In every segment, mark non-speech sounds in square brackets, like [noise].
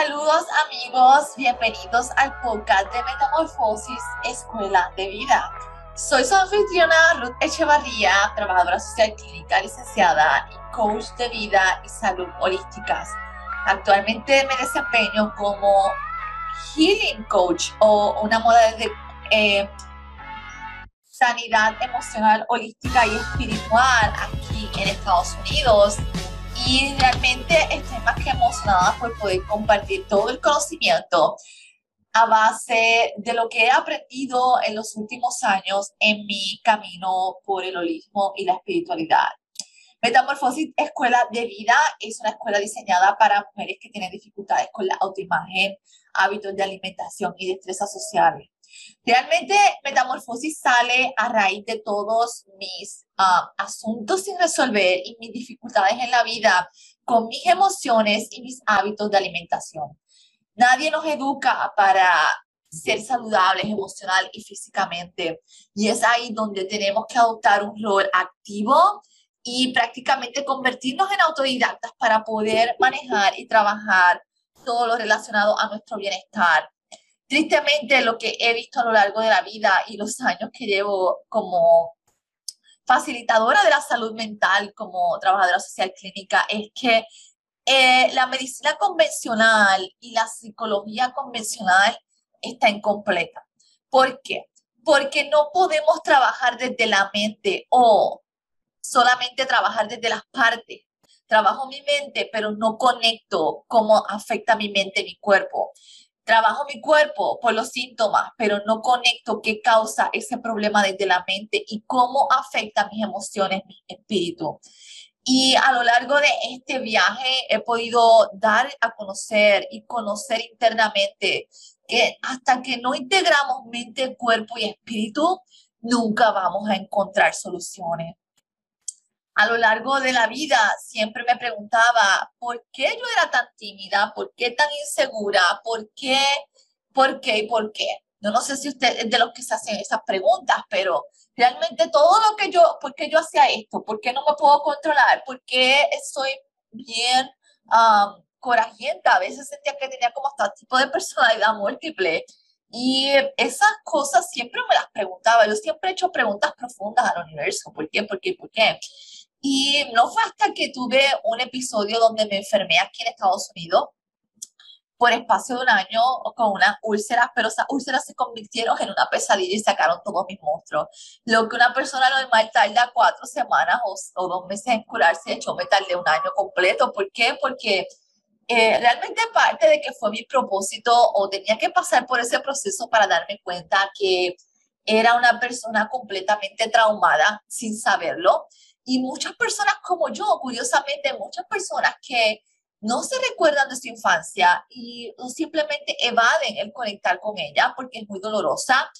Saludos amigos, bienvenidos al podcast de Metamorfosis Escuela de Vida. Soy su anfitriona Ruth Echevarría, trabajadora social clínica, licenciada y coach de vida y salud holísticas. Actualmente me desempeño como healing coach o una moda de eh, sanidad emocional, holística y espiritual aquí en Estados Unidos y realmente estoy más que emocionada por poder compartir todo el conocimiento a base de lo que he aprendido en los últimos años en mi camino por el holismo y la espiritualidad. Metamorfosis Escuela de Vida es una escuela diseñada para mujeres que tienen dificultades con la autoimagen, hábitos de alimentación y destrezas sociales. Realmente Metamorfosis sale a raíz de todos mis ah, asuntos sin resolver y mis dificultades en la vida con mis emociones y mis hábitos de alimentación. Nadie nos educa para ser saludables emocional y físicamente. Y es ahí donde tenemos que adoptar un rol activo y prácticamente convertirnos en autodidactas para poder manejar y trabajar todo lo relacionado a nuestro bienestar tristemente lo que he visto a lo largo de la vida y los años que llevo como facilitadora de la salud mental, como trabajadora social clínica, es que eh, la medicina convencional y la psicología convencional está incompleta. ¿Por qué? Porque no podemos trabajar desde la mente o solamente trabajar desde las partes. Trabajo mi mente, pero no conecto cómo afecta mi mente, mi cuerpo. Trabajo mi cuerpo por los síntomas, pero no conecto qué causa ese problema desde la mente y cómo afecta mis emociones, mi espíritu. Y a lo largo de este viaje he podido dar a conocer y conocer internamente que hasta que no integramos mente, cuerpo y espíritu, nunca vamos a encontrar soluciones a lo largo de la vida siempre me preguntaba por qué yo era tan tímida, por qué tan insegura, por qué, por qué y por qué. Yo no sé si usted es de los que se hacen esas preguntas, pero realmente todo lo que yo, ¿por qué yo hacía esto? ¿Por qué no me puedo controlar? ¿Por qué soy bien um, corajienta? A veces sentía que tenía como este tipo de personalidad múltiple. Y esas cosas siempre me las preguntaba. Yo siempre he hecho preguntas profundas al universo. ¿Por qué? ¿Por qué? ¿Por qué? Y no fue hasta que tuve un episodio donde me enfermé aquí en Estados Unidos por espacio de un año con unas úlceras, pero esas úlceras se convirtieron en una pesadilla y sacaron todos mis monstruos. Lo que una persona normal tarda cuatro semanas o, dos meses en curarse, yo me tardé un año completo. ¿Por qué? Porque eh, realmente parte de que fue mi propósito o tenía que pasar por ese proceso para darme cuenta que era una persona completamente traumada sin saberlo y muchas personas como yo, curiosamente, muchas personas que no se recuerdan de su infancia y simplemente evaden el conectar con ella porque es muy dolorosa.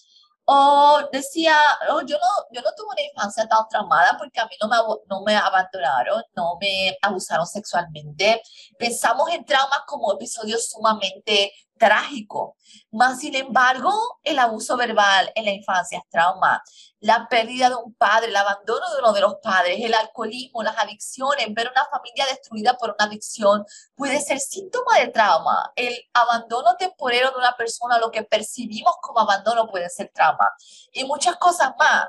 O decía, oh, yo, no, yo no tuve una infancia tan traumada porque a mí no me, no me abandonaron, no me abusaron sexualmente. Pensamos en traumas como episodios sumamente trágico. Más sin embargo, el abuso verbal en la infancia es trauma. La pérdida de un padre, el abandono de uno de los padres, el alcoholismo, las adicciones, ver una familia destruida por una adicción puede ser síntoma de trauma. El abandono temporero de una persona, lo que percibimos como abandono puede ser trauma. Y muchas cosas más.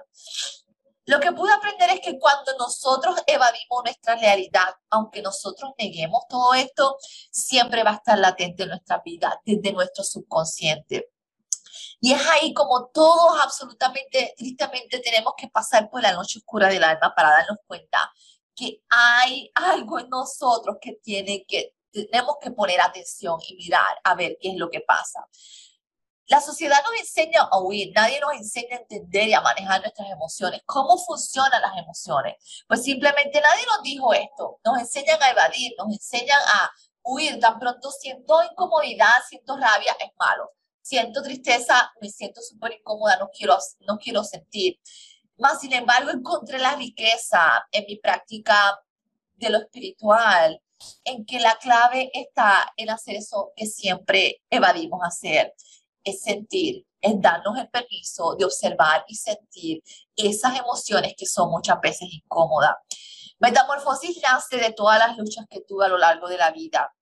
Lo que pude aprender es que cuando nosotros evadimos nuestra realidad, aunque nosotros neguemos todo esto, siempre va a estar latente en nuestra vida, desde nuestro subconsciente. Y es ahí como todos absolutamente, tristemente, tenemos que pasar por la noche oscura del alma para darnos cuenta que hay algo en nosotros que tiene que, tenemos que poner atención y mirar a ver qué es lo que pasa. La sociedad nos enseña a huir, nadie nos enseña a entender y a manejar nuestras emociones. ¿Cómo funcionan las emociones? Pues simplemente nadie nos dijo esto. Nos enseñan a evadir, nos enseñan a huir. Tan pronto siento incomodidad, siento rabia, es malo. Siento tristeza, me siento súper incómoda, no quiero, no quiero sentir. Más sin embargo, encontré la riqueza en mi práctica de lo espiritual, en que la clave está en hacer eso que siempre evadimos hacer es sentir, es darnos el permiso de observar y sentir esas emociones que son muchas veces incómodas. Metamorfosis nace de todas las luchas que tuve a lo largo de la vida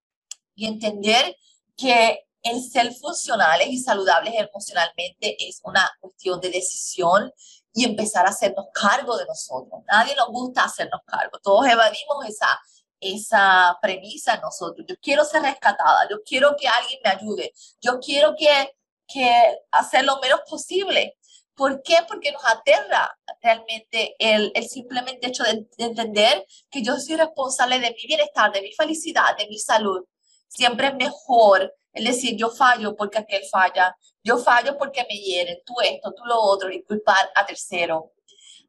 y entender que el ser funcionales y saludables emocionalmente es una cuestión de decisión y empezar a hacernos cargo de nosotros. Nadie nos gusta hacernos cargo. Todos evadimos esa, esa premisa en nosotros. Yo quiero ser rescatada, yo quiero que alguien me ayude, yo quiero que, que hacer lo menos posible. ¿Por qué? Porque nos aterra realmente el, el simplemente hecho de, de entender que yo soy responsable de mi bienestar, de mi felicidad, de mi salud. Siempre es mejor es decir, yo fallo porque aquel falla, yo fallo porque me hieren, tú esto, tú lo otro, y culpar a tercero.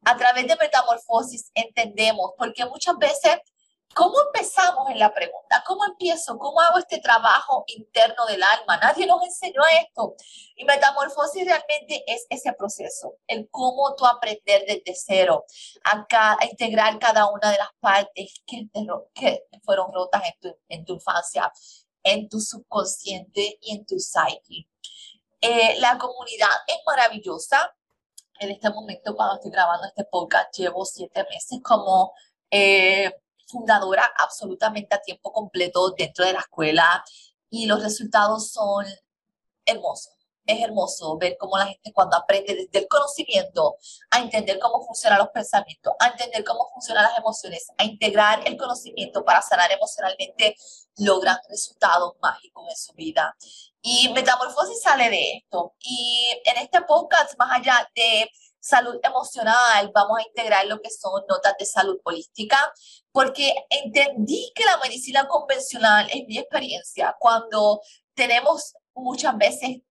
A través de metamorfosis entendemos, porque muchas veces ¿Cómo empezamos en la pregunta? ¿Cómo empiezo? ¿Cómo hago este trabajo interno del alma? Nadie nos enseñó esto. Y metamorfosis realmente es ese proceso, el cómo tú aprender desde cero a, a integrar cada una de las partes que, fueron rotas en tu, en tu infancia, en tu subconsciente y en tu psyche. Eh, la comunidad es maravillosa. En este momento, cuando estoy grabando este podcast, llevo siete meses como... Eh, fundadora absolutamente a tiempo completo dentro de la escuela y los resultados son hermosos. Es hermoso ver cómo la gente cuando aprende desde el conocimiento a entender cómo funcionan los pensamientos, a entender cómo funcionan las emociones, a integrar el conocimiento para sanar emocionalmente, logran resultados mágicos en su vida. Y Metamorfosis sale de esto. Y en este podcast, más allá de salud emocional, vamos a integrar lo que son notas de salud holística, porque entendí que la medicina convencional, es mi experiencia, cuando tenemos muchas veces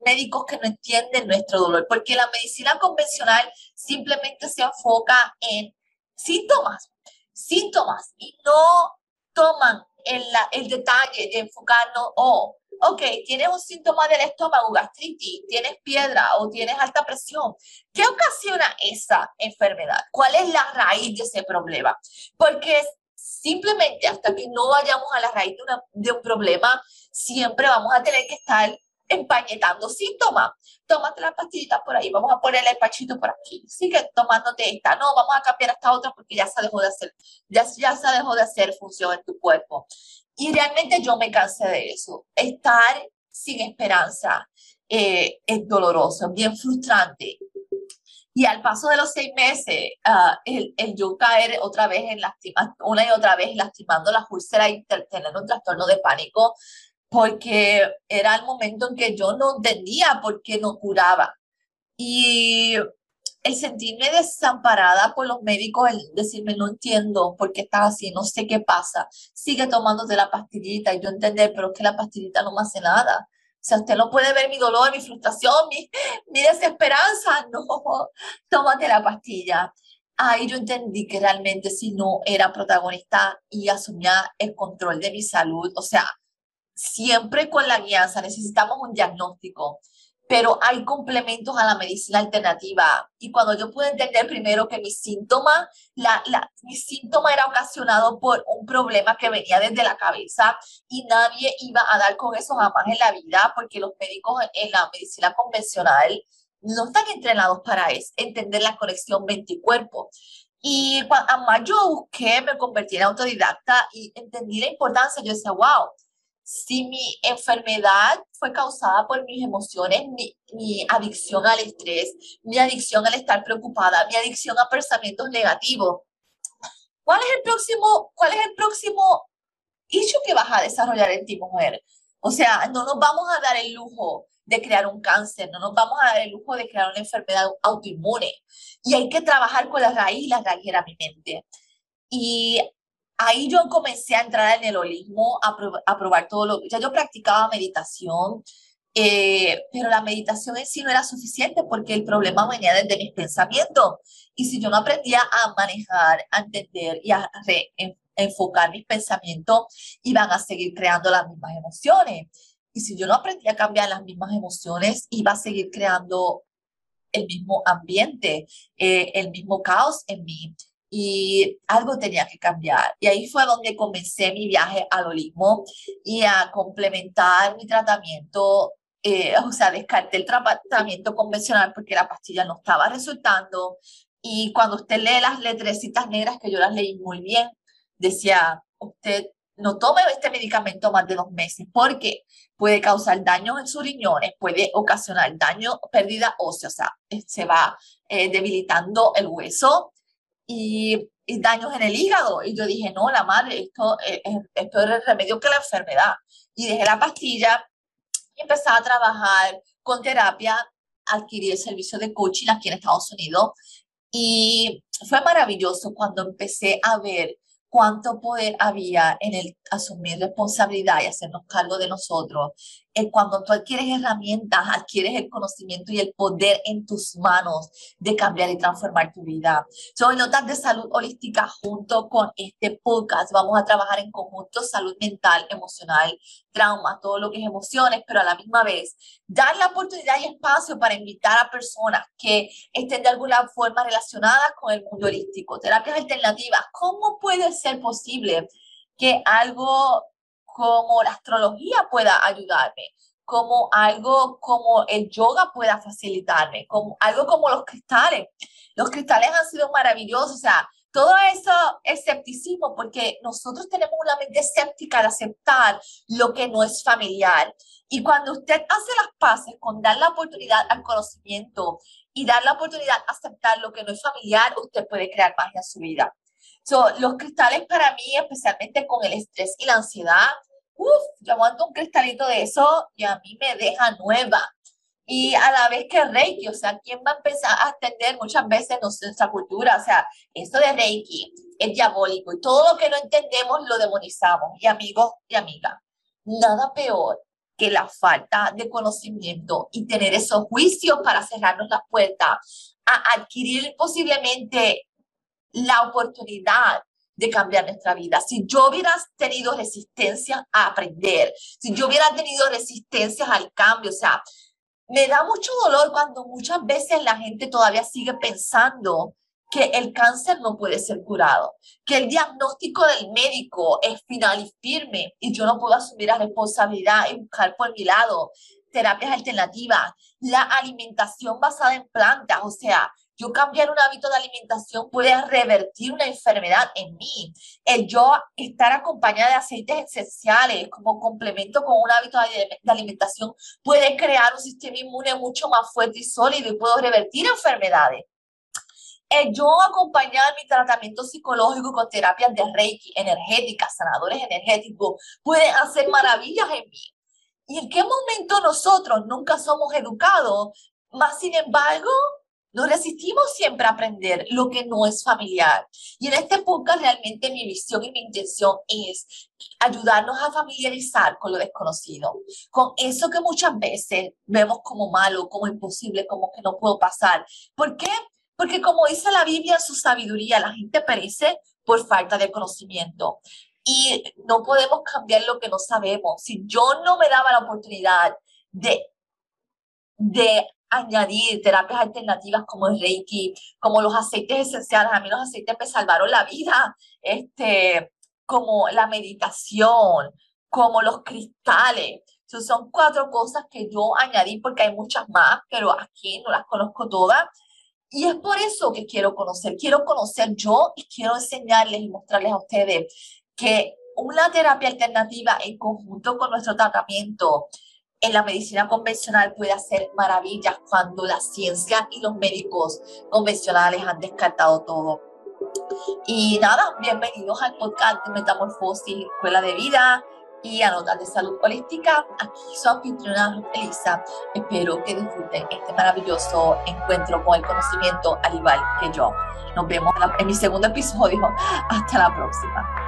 médicos que no entienden nuestro dolor, porque la medicina convencional simplemente se enfoca en síntomas, síntomas, y no toman el, el detalle de enfocarnos, oh, ok, tienes un síntoma del estómago, gastritis, tienes piedra o tienes alta presión. ¿Qué ocasiona esa enfermedad? ¿Cuál es la raíz de ese problema? Porque simplemente hasta que no vayamos a la raíz de, de un problema, siempre vamos a tener que estar empañetando síntomas. Tómate la pastillita por ahí, vamos a ponerle el pachito por aquí. Sigue tomándote esta. No, vamos a cambiar esta otra porque ya se dejó de hacer, ya, ya se dejó de hacer función en tu cuerpo. Y realmente yo me cansé de eso. Estar sin esperanza eh, es doloroso, bien frustrante. Y al paso de los seis meses, uh, el, el, yo caer otra vez en lastimar, una y otra vez lastimando las úlceras y tener un trastorno de pánico, porque era el momento en que yo no entendía por qué no curaba. Y el sentirme desamparada por los médicos, el decirme no entiendo por qué estás así, no sé qué pasa, sigue tomándote la pastillita y yo entender, pero es que la pastillita no me hace nada. O sea, usted no puede ver mi dolor, mi frustración, mi, mi desesperanza. [laughs] No, tómate la pastilla. Ahí yo entendí que realmente si no era protagonista y asumía el control de mi salud, o sea, siempre con la guianza necesitamos un diagnóstico pero hay complementos a la medicina alternativa. Y cuando yo pude entender primero que mi síntoma, la, la, mi era ocasionado por un problema que venía desde la cabeza y nadie iba a dar con eso jamás en la vida, porque los médicos en la medicina convencional no están entrenados para eso, entender la conexión mente-cuerpo. Y cuando más yo busqué, me convertí en autodidacta y entendí la importancia. Yo decía, wow, si mi enfermedad fue causada por mis emociones, mi, mi, adicción al estrés, mi adicción al estar preocupada, mi adicción a pensamientos negativos, ¿cuál es el próximo, cuál es el próximo issue que vas a desarrollar en ti, mujer? O sea, no nos vamos a dar el lujo de crear un cáncer, no nos vamos a dar el lujo de crear una enfermedad autoinmune. Y hay que trabajar con la raíz, la raíz era mi mente. Y ahí yo comencé a entrar en el holismo, a, probar todo lo ya yo practicaba meditación, eh, pero la meditación en sí no era suficiente porque el problema venía desde mis pensamientos. Y si yo no aprendía a manejar, a entender y a enfocar mis pensamientos, iban a seguir creando las mismas emociones. Y si yo no aprendía a cambiar las mismas emociones, iba a seguir creando el mismo ambiente, eh, el mismo caos en mí y algo tenía que cambiar. Y ahí fue donde comencé mi viaje al holismo y a complementar mi tratamiento. Eh, o sea, descarté el tratamiento convencional porque la pastilla no estaba resultando. Y cuando usted lee las letrecitas negras, que yo las leí muy bien, decía, usted no tome este medicamento más de dos meses porque puede causar daños en sus riñones, puede ocasionar daño, pérdida ósea, o sea, eh, se va eh, debilitando el hueso y, daños en el hígado. Y yo dije, no, la madre, esto, es, esto es el remedio que la enfermedad. Y dejé la pastilla y empecé a trabajar con terapia, adquirí el servicio de coaching aquí en Estados Unidos. Y fue maravilloso cuando empecé a ver cuánto poder había en el asumir responsabilidad y hacernos cargo de nosotros. En cuando tú adquieres herramientas, adquieres el conocimiento y el poder en tus manos de cambiar y transformar tu vida. Soy Notas de Salud Holística junto con este podcast. Vamos a trabajar en conjunto salud mental, emocional, trauma, todo lo que es emociones, pero a la misma vez dar la oportunidad y espacio para invitar a personas que estén de alguna forma relacionadas con el mundo holístico, terapias alternativas. ¿Cómo puede ser posible que algo como la astrología pueda ayudarme? como algo como el yoga pueda facilitarme, como algo como los cristales. Los cristales han sido maravillosos, o sea, todo eso es escepticismo porque nosotros tenemos una mente escéptica de aceptar lo que no es familiar. Y cuando usted hace las paces con dar la oportunidad al conocimiento y dar la oportunidad a aceptar lo que no es familiar, usted puede crear magia en su vida. So, los cristales para mí, especialmente con el estrés y la ansiedad, uff, yo aguanto un cristalito de eso y a mí me deja nueva y a la vez que Reiki, o sea, ¿quién va a empezar a entender muchas veces nuestra cultura? O sea, esto de Reiki es diabólico y todo lo que no entendemos lo demonizamos. Y amigos y amigas, nada peor que la falta de conocimiento y tener esos juicios para cerrarnos la puerta a adquirir posiblemente la oportunidad de cambiar nuestra vida. Si yo hubiera tenido resistencia a aprender, si yo hubiera tenido resistencias al cambio, o sea, me da mucho dolor cuando muchas veces la gente todavía sigue pensando que el cáncer no puede ser curado, que el diagnóstico del médico es final y firme y yo no puedo asumir la responsabilidad y buscar por mi lado terapias alternativas, la alimentación basada en plantas, o sea, yo cambiar un hábito de alimentación puede revertir una enfermedad en mí. El yo estar acompañada de aceites esenciales como complemento con un hábito de, alimentación puede crear un sistema inmune mucho más fuerte y sólido y puedo revertir enfermedades. El yo acompañar mi tratamiento psicológico con terapias de Reiki, energéticas, sanadores energéticos, puede hacer maravillas en mí. ¿Y en qué momento nosotros nunca somos educados? Más sin embargo, nos resistimos siempre a aprender lo que no es familiar. Y en este podcast realmente mi visión y mi intención es ayudarnos a familiarizar con lo desconocido, con eso que muchas veces vemos como malo, como imposible, como que no puedo pasar. ¿Por qué? Porque como dice la Biblia su sabiduría, la gente perece por falta de conocimiento. Y no podemos cambiar lo que no sabemos. Si yo no me daba la oportunidad de, de añadir terapias alternativas como el Reiki, como los aceites esenciales. A mí los aceites me salvaron la vida, este, como la meditación, como los cristales. son cuatro cosas que yo añadí porque hay muchas más, pero aquí no las conozco todas. Y es por eso que quiero conocer, quiero conocer yo y quiero enseñarles y mostrarles a ustedes que una terapia alternativa en conjunto con nuestro tratamiento en la medicina convencional puede hacer maravillas cuando la ciencia y los médicos convencionales han descartado todo. Y nada, bienvenidos al podcast de Metamorfosis, Escuela de Vida y a Notas de Salud Holística. Aquí su anfitriona Elisa. Espero que disfruten este maravilloso encuentro con el conocimiento al igual que yo. Nos vemos en mi segundo episodio. Hasta la próxima.